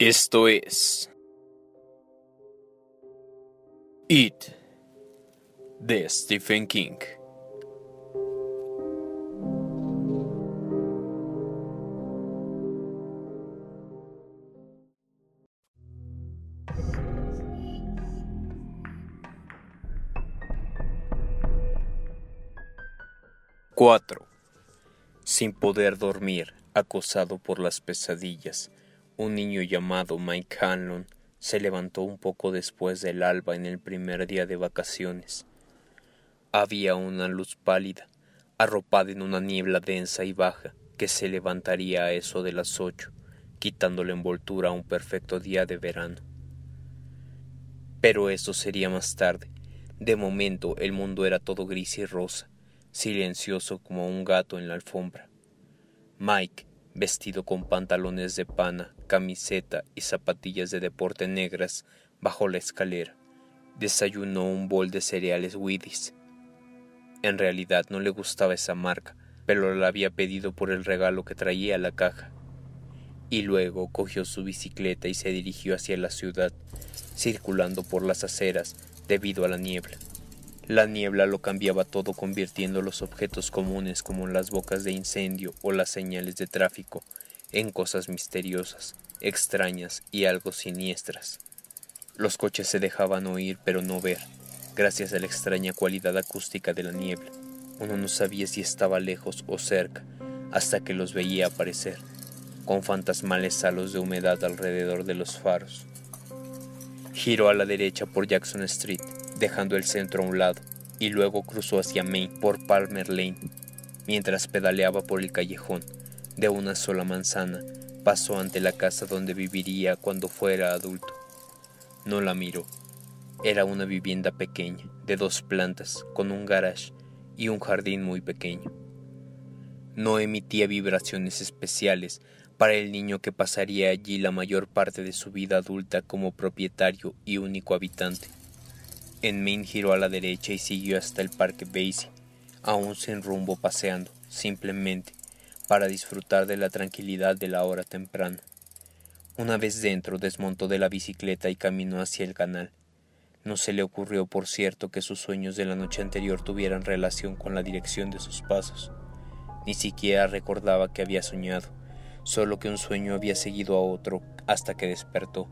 Esto es It de Stephen King. Cuatro. Sin poder dormir, acosado por las pesadillas, un niño llamado Mike Hanlon se levantó un poco después del alba en el primer día de vacaciones. Había una luz pálida, arropada en una niebla densa y baja, que se levantaría a eso de las ocho, quitando la envoltura a un perfecto día de verano. Pero eso sería más tarde. De momento el mundo era todo gris y rosa, silencioso como un gato en la alfombra. Mike, vestido con pantalones de pana, camiseta y zapatillas de deporte negras, bajó la escalera. Desayunó un bol de cereales Wheaties. En realidad no le gustaba esa marca, pero la había pedido por el regalo que traía la caja. Y luego cogió su bicicleta y se dirigió hacia la ciudad, circulando por las aceras debido a la niebla. La niebla lo cambiaba todo convirtiendo los objetos comunes como las bocas de incendio o las señales de tráfico en cosas misteriosas, extrañas y algo siniestras. Los coches se dejaban oír pero no ver, gracias a la extraña cualidad acústica de la niebla. Uno no sabía si estaba lejos o cerca, hasta que los veía aparecer, con fantasmales halos de humedad alrededor de los faros. Giró a la derecha por Jackson Street, dejando el centro a un lado, y luego cruzó hacia Main por Palmer Lane. Mientras pedaleaba por el callejón, de una sola manzana, pasó ante la casa donde viviría cuando fuera adulto. No la miró. Era una vivienda pequeña, de dos plantas, con un garage y un jardín muy pequeño. No emitía vibraciones especiales para el niño que pasaría allí la mayor parte de su vida adulta como propietario y único habitante. En Main giró a la derecha y siguió hasta el parque Basie, aún sin rumbo paseando, simplemente, para disfrutar de la tranquilidad de la hora temprana. Una vez dentro desmontó de la bicicleta y caminó hacia el canal. No se le ocurrió, por cierto, que sus sueños de la noche anterior tuvieran relación con la dirección de sus pasos. Ni siquiera recordaba que había soñado, solo que un sueño había seguido a otro hasta que despertó,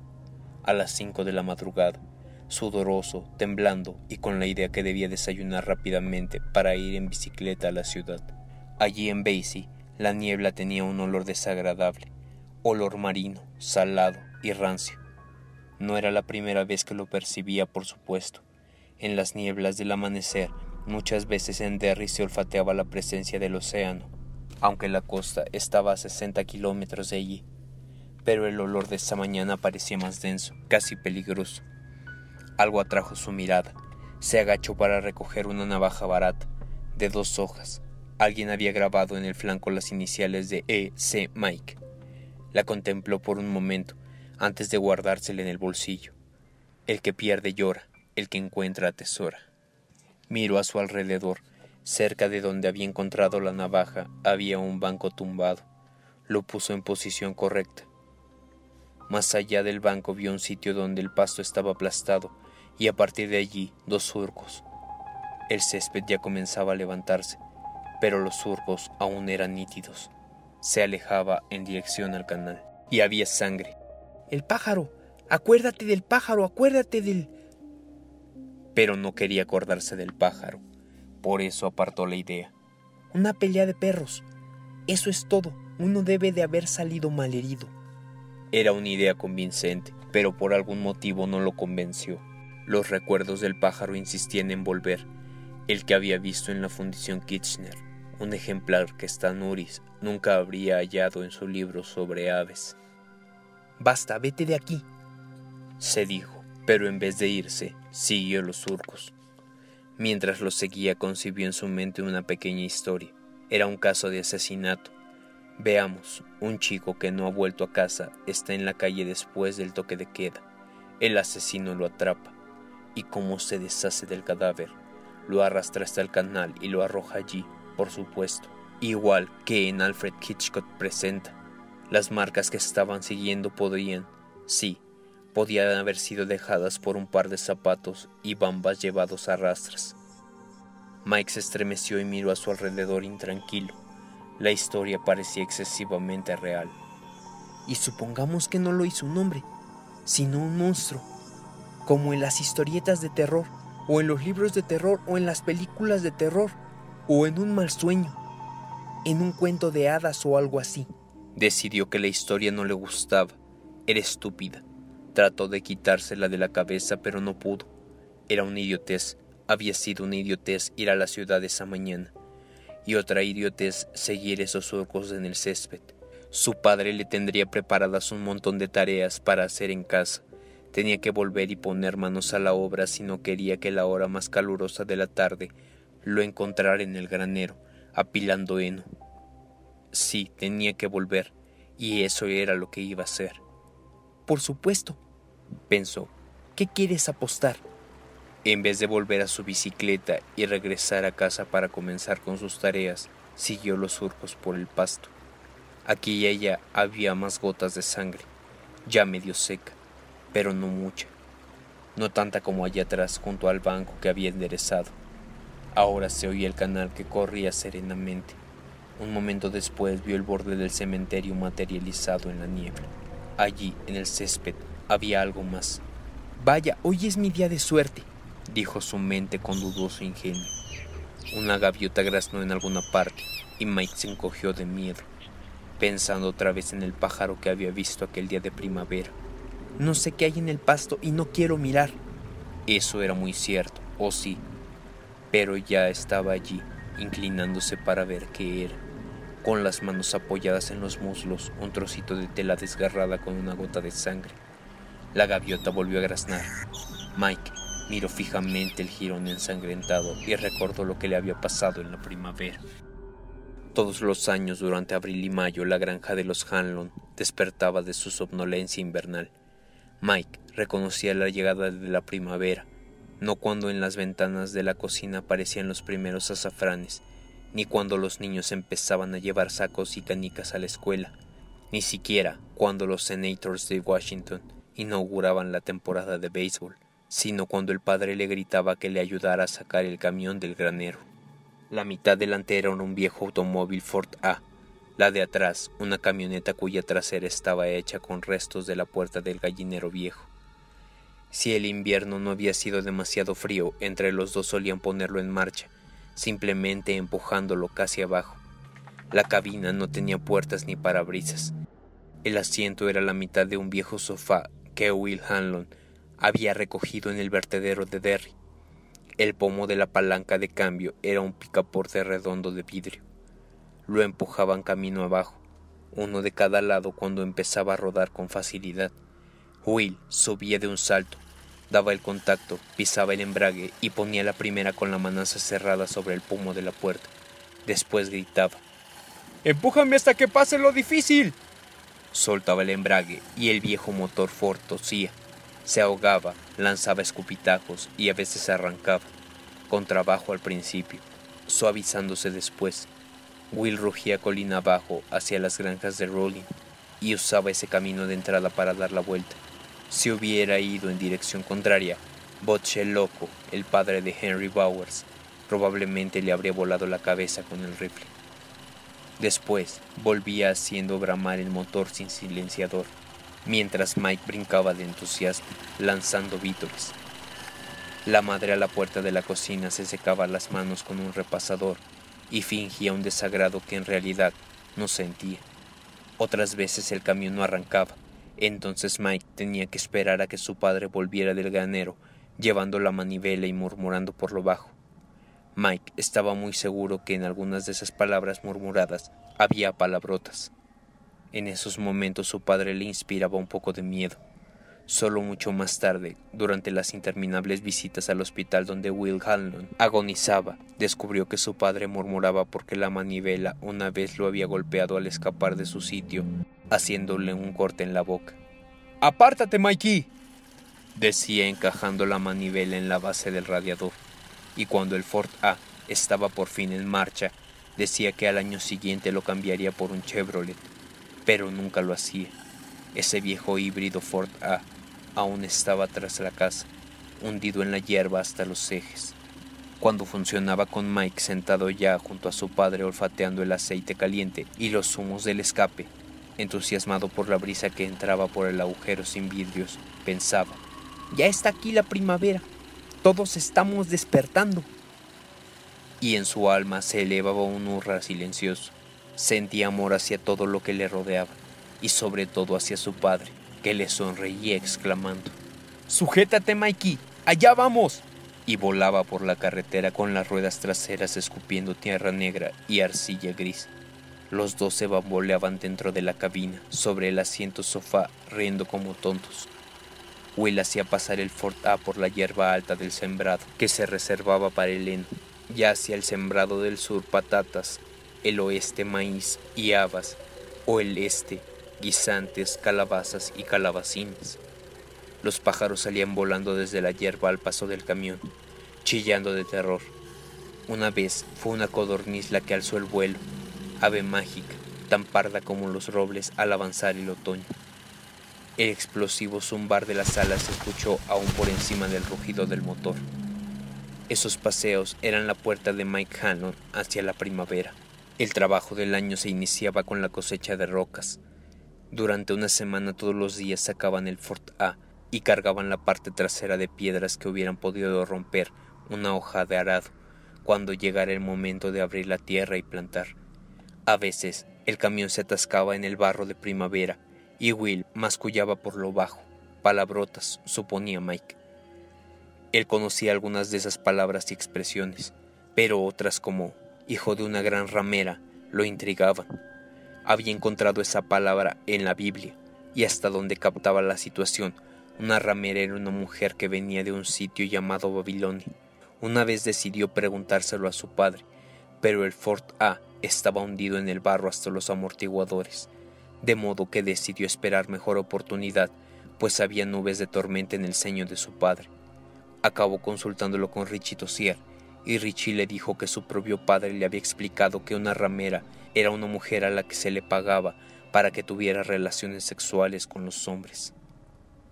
a las cinco de la madrugada sudoroso, temblando y con la idea que debía desayunar rápidamente para ir en bicicleta a la ciudad. Allí en Basie, la niebla tenía un olor desagradable, olor marino, salado y rancio. No era la primera vez que lo percibía, por supuesto. En las nieblas del amanecer, muchas veces en Derry se olfateaba la presencia del océano, aunque la costa estaba a 60 kilómetros de allí. Pero el olor de esa mañana parecía más denso, casi peligroso. Algo atrajo su mirada. Se agachó para recoger una navaja barata, de dos hojas. Alguien había grabado en el flanco las iniciales de E. C. Mike. La contempló por un momento, antes de guardársela en el bolsillo. El que pierde llora, el que encuentra atesora. Miró a su alrededor. Cerca de donde había encontrado la navaja había un banco tumbado. Lo puso en posición correcta. Más allá del banco vio un sitio donde el pasto estaba aplastado y a partir de allí dos surcos. El césped ya comenzaba a levantarse, pero los surcos aún eran nítidos. Se alejaba en dirección al canal y había sangre. El pájaro. Acuérdate del pájaro, acuérdate del... Pero no quería acordarse del pájaro. Por eso apartó la idea. Una pelea de perros. Eso es todo. Uno debe de haber salido malherido. Era una idea convincente, pero por algún motivo no lo convenció. Los recuerdos del pájaro insistían en volver, el que había visto en la fundición Kitchener, un ejemplar que Stanuris nunca habría hallado en su libro sobre aves. Basta, vete de aquí, se dijo, pero en vez de irse, siguió los surcos. Mientras los seguía, concibió en su mente una pequeña historia. Era un caso de asesinato. Veamos, un chico que no ha vuelto a casa está en la calle después del toque de queda. El asesino lo atrapa y cómo se deshace del cadáver. Lo arrastra hasta el canal y lo arroja allí, por supuesto, igual que en Alfred Hitchcock presenta. Las marcas que estaban siguiendo podrían, Sí, podían haber sido dejadas por un par de zapatos y bambas llevados a rastras. Mike se estremeció y miró a su alrededor intranquilo. La historia parecía excesivamente real. Y supongamos que no lo hizo un hombre, sino un monstruo, como en las historietas de terror, o en los libros de terror, o en las películas de terror, o en un mal sueño, en un cuento de hadas o algo así. Decidió que la historia no le gustaba. Era estúpida. Trató de quitársela de la cabeza, pero no pudo. Era una idiotez. Había sido una idiotez ir a la ciudad esa mañana. Y otra idiotez seguir esos surcos en el césped. Su padre le tendría preparadas un montón de tareas para hacer en casa. Tenía que volver y poner manos a la obra si no quería que la hora más calurosa de la tarde lo encontrara en el granero, apilando heno. Sí, tenía que volver, y eso era lo que iba a hacer. Por supuesto, pensó. ¿Qué quieres apostar? En vez de volver a su bicicleta y regresar a casa para comenzar con sus tareas, siguió los surcos por el pasto. Aquí y allá había más gotas de sangre, ya medio seca, pero no mucha. No tanta como allá atrás junto al banco que había enderezado. Ahora se oía el canal que corría serenamente. Un momento después vio el borde del cementerio materializado en la niebla. Allí, en el césped, había algo más. Vaya, hoy es mi día de suerte, dijo su mente con dudoso ingenio. Una gaviota graznó en alguna parte y Mike se encogió de miedo, pensando otra vez en el pájaro que había visto aquel día de primavera. No sé qué hay en el pasto y no quiero mirar. Eso era muy cierto, o sí, pero ya estaba allí, inclinándose para ver qué era con las manos apoyadas en los muslos, un trocito de tela desgarrada con una gota de sangre. La gaviota volvió a graznar. Mike miró fijamente el jirón ensangrentado y recordó lo que le había pasado en la primavera. Todos los años durante abril y mayo la granja de los Hanlon despertaba de su somnolencia invernal. Mike reconocía la llegada de la primavera, no cuando en las ventanas de la cocina aparecían los primeros azafranes, ni cuando los niños empezaban a llevar sacos y canicas a la escuela, ni siquiera cuando los senators de Washington inauguraban la temporada de béisbol, sino cuando el padre le gritaba que le ayudara a sacar el camión del granero. La mitad delantera era un viejo automóvil Ford A, la de atrás una camioneta cuya trasera estaba hecha con restos de la puerta del gallinero viejo. Si el invierno no había sido demasiado frío, entre los dos solían ponerlo en marcha, simplemente empujándolo casi abajo. La cabina no tenía puertas ni parabrisas. El asiento era la mitad de un viejo sofá que Will Hanlon había recogido en el vertedero de Derry. El pomo de la palanca de cambio era un picaporte redondo de vidrio. Lo empujaban camino abajo, uno de cada lado cuando empezaba a rodar con facilidad. Will subía de un salto, daba el contacto, pisaba el embrague y ponía la primera con la manaza cerrada sobre el pomo de la puerta. Después gritaba. ¡Empújame hasta que pase lo difícil! Soltaba el embrague y el viejo motor Ford tosía. Se ahogaba, lanzaba escupitajos y a veces arrancaba, con trabajo al principio, suavizándose después. Will rugía colina abajo hacia las granjas de Rolling y usaba ese camino de entrada para dar la vuelta. Si hubiera ido en dirección contraria, Botche loco, el padre de Henry Bowers, probablemente le habría volado la cabeza con el rifle. Después volvía haciendo bramar el motor sin silenciador, mientras Mike brincaba de entusiasmo, lanzando vítores. La madre a la puerta de la cocina se secaba las manos con un repasador y fingía un desagrado que en realidad no sentía. Otras veces el camión no arrancaba, entonces Mike tenía que esperar a que su padre volviera del granero, llevando la manivela y murmurando por lo bajo. Mike estaba muy seguro que en algunas de esas palabras murmuradas había palabrotas. En esos momentos su padre le inspiraba un poco de miedo. Solo mucho más tarde, durante las interminables visitas al hospital donde Will Hanlon agonizaba, descubrió que su padre murmuraba porque la manivela una vez lo había golpeado al escapar de su sitio, haciéndole un corte en la boca. ¡Apártate, Mikey! decía encajando la manivela en la base del radiador, y cuando el Ford A estaba por fin en marcha, decía que al año siguiente lo cambiaría por un Chevrolet, pero nunca lo hacía. Ese viejo híbrido Ford A aún estaba tras la casa, hundido en la hierba hasta los ejes. Cuando funcionaba con Mike sentado ya junto a su padre olfateando el aceite caliente y los humos del escape, entusiasmado por la brisa que entraba por el agujero sin vidrios, pensaba, ya está aquí la primavera, todos estamos despertando. Y en su alma se elevaba un hurra silencioso. Sentía amor hacia todo lo que le rodeaba, y sobre todo hacia su padre, que le sonreía exclamando, Sujétate, Mikey, allá vamos. Y volaba por la carretera con las ruedas traseras escupiendo tierra negra y arcilla gris. Los dos se bamboleaban dentro de la cabina, sobre el asiento sofá, riendo como tontos. Will hacía pasar el Ford A por la hierba alta del sembrado, que se reservaba para el heno, ya hacia el sembrado del sur patatas, el oeste maíz y habas, o el este guisantes, calabazas y calabacines. Los pájaros salían volando desde la hierba al paso del camión, chillando de terror. Una vez fue una codorniz la que alzó el vuelo, ave mágica, tan parda como los robles al avanzar el otoño. El explosivo zumbar de las alas se escuchó aún por encima del rugido del motor. Esos paseos eran la puerta de Mike Hannon hacia la primavera. El trabajo del año se iniciaba con la cosecha de rocas. Durante una semana todos los días sacaban el Fort A y cargaban la parte trasera de piedras que hubieran podido romper una hoja de arado cuando llegara el momento de abrir la tierra y plantar. A veces el camión se atascaba en el barro de primavera y Will mascullaba por lo bajo. Palabrotas, suponía Mike. Él conocía algunas de esas palabras y expresiones, pero otras como hijo de una gran ramera lo intrigaban. Había encontrado esa palabra en la Biblia, y hasta donde captaba la situación, una ramera era una mujer que venía de un sitio llamado Babilonia. Una vez decidió preguntárselo a su padre, pero el Fort A estaba hundido en el barro hasta los amortiguadores, de modo que decidió esperar mejor oportunidad, pues había nubes de tormenta en el ceño de su padre. Acabó consultándolo con Richie Tossier, y Richie le dijo que su propio padre le había explicado que una ramera era una mujer a la que se le pagaba para que tuviera relaciones sexuales con los hombres.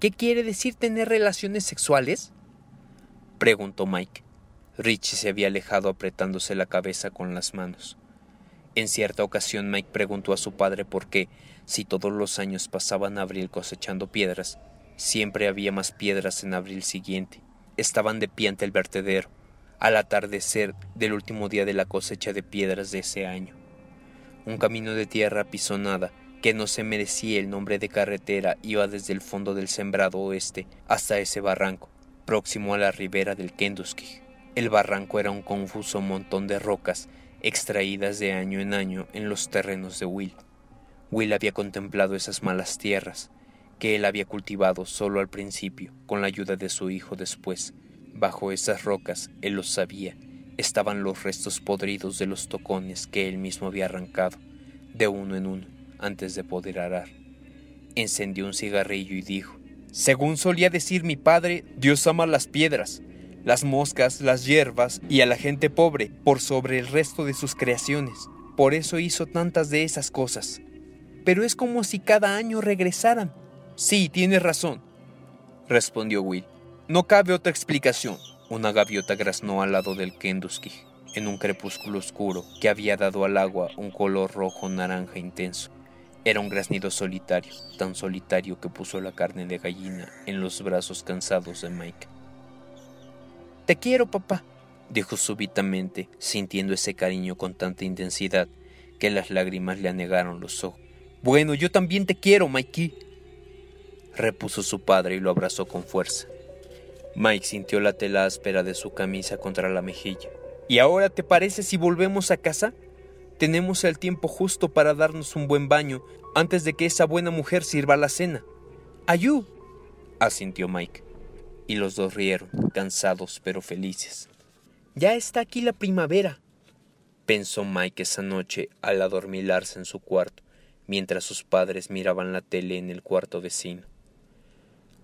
¿Qué quiere decir tener relaciones sexuales? preguntó Mike. Richie se había alejado apretándose la cabeza con las manos. En cierta ocasión Mike preguntó a su padre por qué, si todos los años pasaban abril cosechando piedras, siempre había más piedras en abril siguiente. Estaban de pie ante el vertedero, al atardecer del último día de la cosecha de piedras de ese año. Un camino de tierra apisonada, que no se merecía el nombre de carretera, iba desde el fondo del sembrado oeste hasta ese barranco, próximo a la ribera del Kentucky. El barranco era un confuso montón de rocas extraídas de año en año en los terrenos de Will. Will había contemplado esas malas tierras, que él había cultivado solo al principio, con la ayuda de su hijo después. Bajo esas rocas, él lo sabía, estaban los restos podridos de los tocones que él mismo había arrancado, de uno en uno, antes de poder arar. Encendió un cigarrillo y dijo, Según solía decir mi padre, Dios ama las piedras las moscas, las hierbas y a la gente pobre por sobre el resto de sus creaciones. Por eso hizo tantas de esas cosas. Pero es como si cada año regresaran. Sí, tienes razón, respondió Will. No cabe otra explicación. Una gaviota graznó al lado del Kentucky, en un crepúsculo oscuro que había dado al agua un color rojo naranja intenso. Era un graznido solitario, tan solitario que puso la carne de gallina en los brazos cansados de Mike. Te quiero, papá, dijo súbitamente, sintiendo ese cariño con tanta intensidad que las lágrimas le anegaron los ojos. Bueno, yo también te quiero, Mikey, repuso su padre y lo abrazó con fuerza. Mike sintió la tela áspera de su camisa contra la mejilla. ¿Y ahora te parece si volvemos a casa? Tenemos el tiempo justo para darnos un buen baño antes de que esa buena mujer sirva la cena. Ayú, asintió Mike y los dos rieron, cansados pero felices. Ya está aquí la primavera, pensó Mike esa noche al adormilarse en su cuarto, mientras sus padres miraban la tele en el cuarto vecino.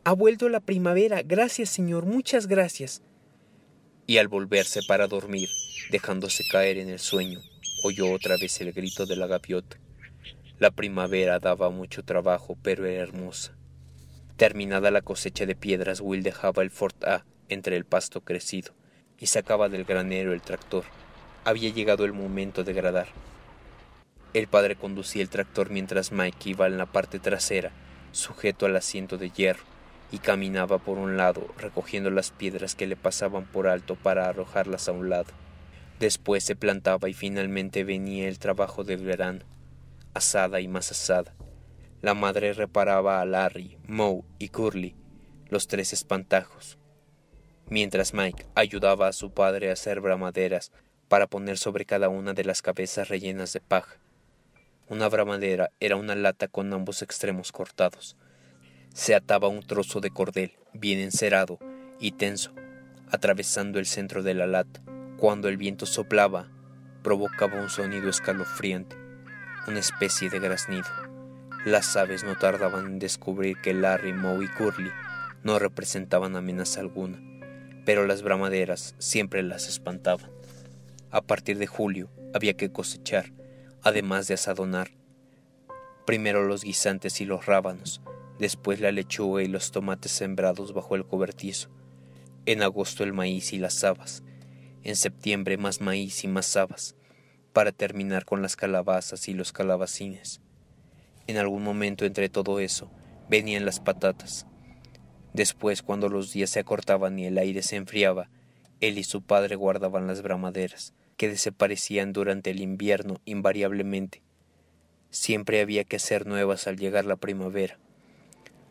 Ha vuelto la primavera, gracias señor, muchas gracias. Y al volverse para dormir, dejándose caer en el sueño, oyó otra vez el grito de la gaviota. La primavera daba mucho trabajo, pero era hermosa. Terminada la cosecha de piedras, Will dejaba el Fort A entre el pasto crecido y sacaba del granero el tractor. Había llegado el momento de gradar. El padre conducía el tractor mientras Mike iba en la parte trasera, sujeto al asiento de hierro, y caminaba por un lado, recogiendo las piedras que le pasaban por alto para arrojarlas a un lado. Después se plantaba y finalmente venía el trabajo del verano, asada y más asada. La madre reparaba a Larry, Moe y Curly, los tres espantajos, mientras Mike ayudaba a su padre a hacer bramaderas para poner sobre cada una de las cabezas rellenas de paja. Una bramadera era una lata con ambos extremos cortados. Se ataba un trozo de cordel, bien encerado y tenso, atravesando el centro de la lata. Cuando el viento soplaba, provocaba un sonido escalofriante, una especie de graznido. Las aves no tardaban en descubrir que Larry, Moe y Curly no representaban amenaza alguna, pero las bramaderas siempre las espantaban. A partir de julio había que cosechar, además de asadonar. Primero los guisantes y los rábanos, después la lechuga y los tomates sembrados bajo el cobertizo. En agosto el maíz y las habas. En septiembre más maíz y más habas, para terminar con las calabazas y los calabacines. En algún momento entre todo eso venían las patatas. Después, cuando los días se acortaban y el aire se enfriaba, él y su padre guardaban las bramaderas que desaparecían durante el invierno invariablemente. Siempre había que hacer nuevas al llegar la primavera.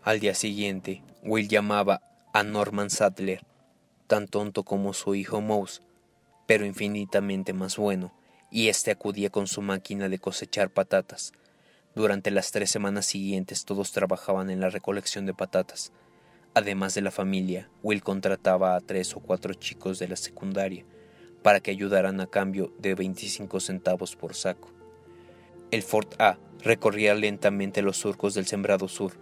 Al día siguiente, Will llamaba a Norman Sadler, tan tonto como su hijo Mouse, pero infinitamente más bueno, y éste acudía con su máquina de cosechar patatas. Durante las tres semanas siguientes todos trabajaban en la recolección de patatas. Además de la familia, Will contrataba a tres o cuatro chicos de la secundaria, para que ayudaran a cambio de 25 centavos por saco. El Fort A recorría lentamente los surcos del sembrado sur,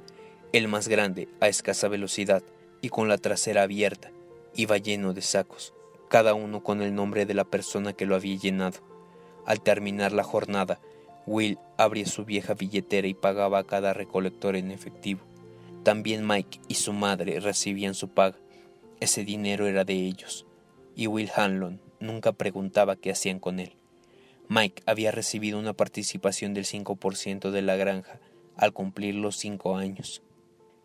el más grande a escasa velocidad y con la trasera abierta, iba lleno de sacos, cada uno con el nombre de la persona que lo había llenado. Al terminar la jornada, Will abría su vieja billetera y pagaba a cada recolector en efectivo. También Mike y su madre recibían su paga. Ese dinero era de ellos. Y Will Hanlon nunca preguntaba qué hacían con él. Mike había recibido una participación del 5% de la granja al cumplir los cinco años.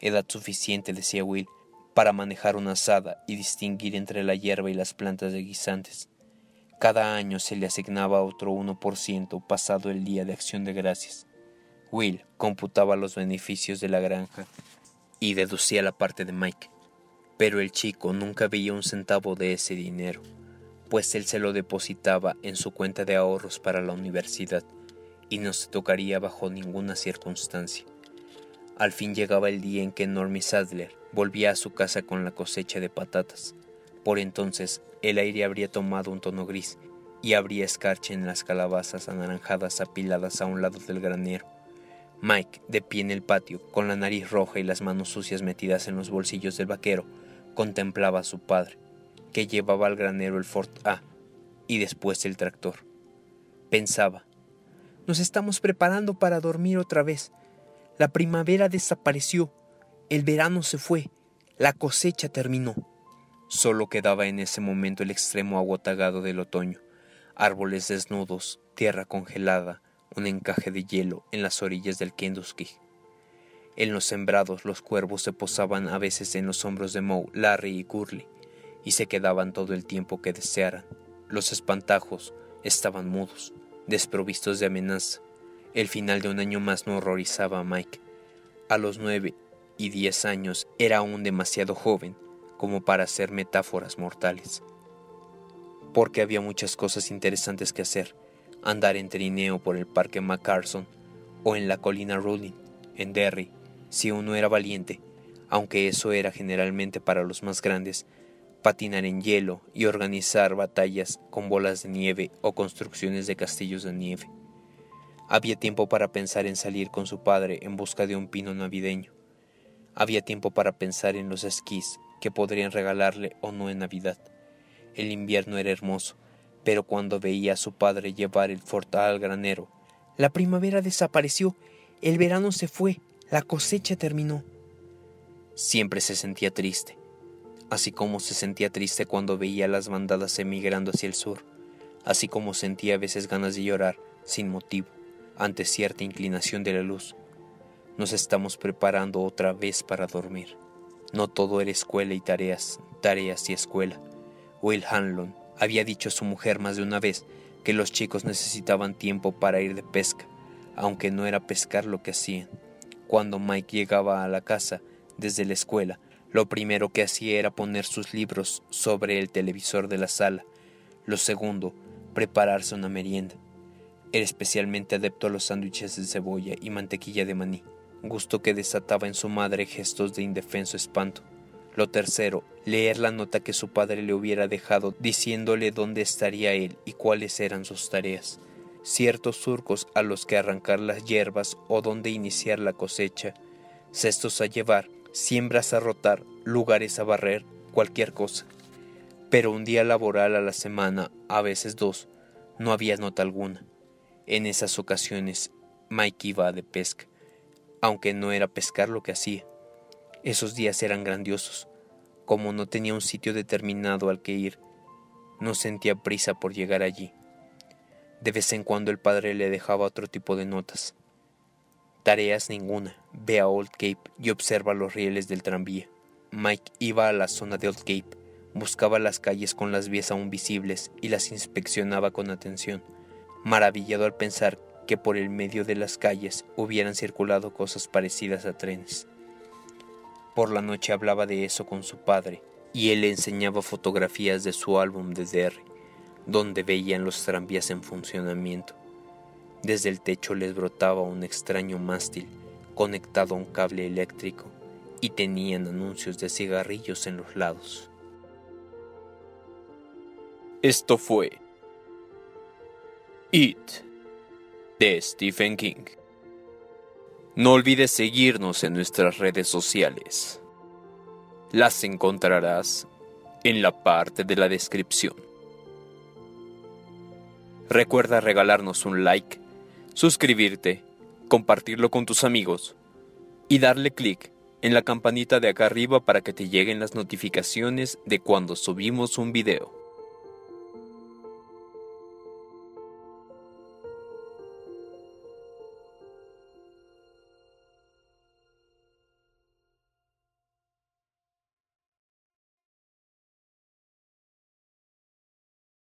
Edad suficiente, decía Will, para manejar una asada y distinguir entre la hierba y las plantas de guisantes. Cada año se le asignaba otro 1% pasado el día de acción de gracias. Will computaba los beneficios de la granja y deducía la parte de Mike, pero el chico nunca veía un centavo de ese dinero pues él se lo depositaba en su cuenta de ahorros para la universidad y no se tocaría bajo ninguna circunstancia. Al fin llegaba el día en que Normie Sadler volvía a su casa con la cosecha de patatas. Por entonces el aire habría tomado un tono gris y habría escarcha en las calabazas anaranjadas apiladas a un lado del granero. Mike, de pie en el patio, con la nariz roja y las manos sucias metidas en los bolsillos del vaquero, contemplaba a su padre, que llevaba al granero el Ford A y después el tractor. Pensaba, nos estamos preparando para dormir otra vez. La primavera desapareció, el verano se fue, la cosecha terminó. Solo quedaba en ese momento el extremo agotagado del otoño, árboles desnudos, tierra congelada, un encaje de hielo en las orillas del Kentucky. En los sembrados los cuervos se posaban a veces en los hombros de Moe, Larry y Curly, y se quedaban todo el tiempo que desearan. Los espantajos estaban mudos, desprovistos de amenaza. El final de un año más no horrorizaba a Mike. A los nueve y diez años era aún demasiado joven como para hacer metáforas mortales. Porque había muchas cosas interesantes que hacer. Andar en trineo por el parque MacArthur o en la colina Ruling, en Derry, si uno era valiente, aunque eso era generalmente para los más grandes, patinar en hielo y organizar batallas con bolas de nieve o construcciones de castillos de nieve. Había tiempo para pensar en salir con su padre en busca de un pino navideño. Había tiempo para pensar en los esquís que podrían regalarle o no en Navidad. El invierno era hermoso, pero cuando veía a su padre llevar el fortal al granero, la primavera desapareció, El verano se fue, la cosecha terminó. Siempre se sentía triste, así como se sentía triste cuando veía las bandadas emigrando hacia el sur, así como sentía a veces ganas de llorar sin motivo ante cierta inclinación de la luz. Nos estamos preparando otra vez para dormir. No todo era escuela y tareas, tareas y escuela. Will Hanlon había dicho a su mujer más de una vez que los chicos necesitaban tiempo para ir de pesca, aunque no era pescar lo que hacían. Cuando Mike llegaba a la casa desde la escuela, lo primero que hacía era poner sus libros sobre el televisor de la sala. Lo segundo, prepararse una merienda. Era especialmente adepto a los sándwiches de cebolla y mantequilla de maní, gusto que desataba en su madre gestos de indefenso espanto. Lo tercero, leer la nota que su padre le hubiera dejado diciéndole dónde estaría él y cuáles eran sus tareas, ciertos surcos a los que arrancar las hierbas o dónde iniciar la cosecha, cestos a llevar, siembras a rotar, lugares a barrer, cualquier cosa. Pero un día laboral a la semana, a veces dos, no había nota alguna. En esas ocasiones, Mike iba de pesca, aunque no era pescar lo que hacía. Esos días eran grandiosos. Como no tenía un sitio determinado al que ir, no sentía prisa por llegar allí. De vez en cuando el padre le dejaba otro tipo de notas. Tareas ninguna. Ve a Old Cape y observa los rieles del tranvía. Mike iba a la zona de Old Cape, buscaba las calles con las vías aún visibles y las inspeccionaba con atención, maravillado al pensar que por el medio de las calles hubieran circulado cosas parecidas a trenes. Por la noche hablaba de eso con su padre y él le enseñaba fotografías de su álbum de DR, donde veían los tranvías en funcionamiento. Desde el techo les brotaba un extraño mástil conectado a un cable eléctrico y tenían anuncios de cigarrillos en los lados. Esto fue It de Stephen King. No olvides seguirnos en nuestras redes sociales. Las encontrarás en la parte de la descripción. Recuerda regalarnos un like, suscribirte, compartirlo con tus amigos y darle clic en la campanita de acá arriba para que te lleguen las notificaciones de cuando subimos un video.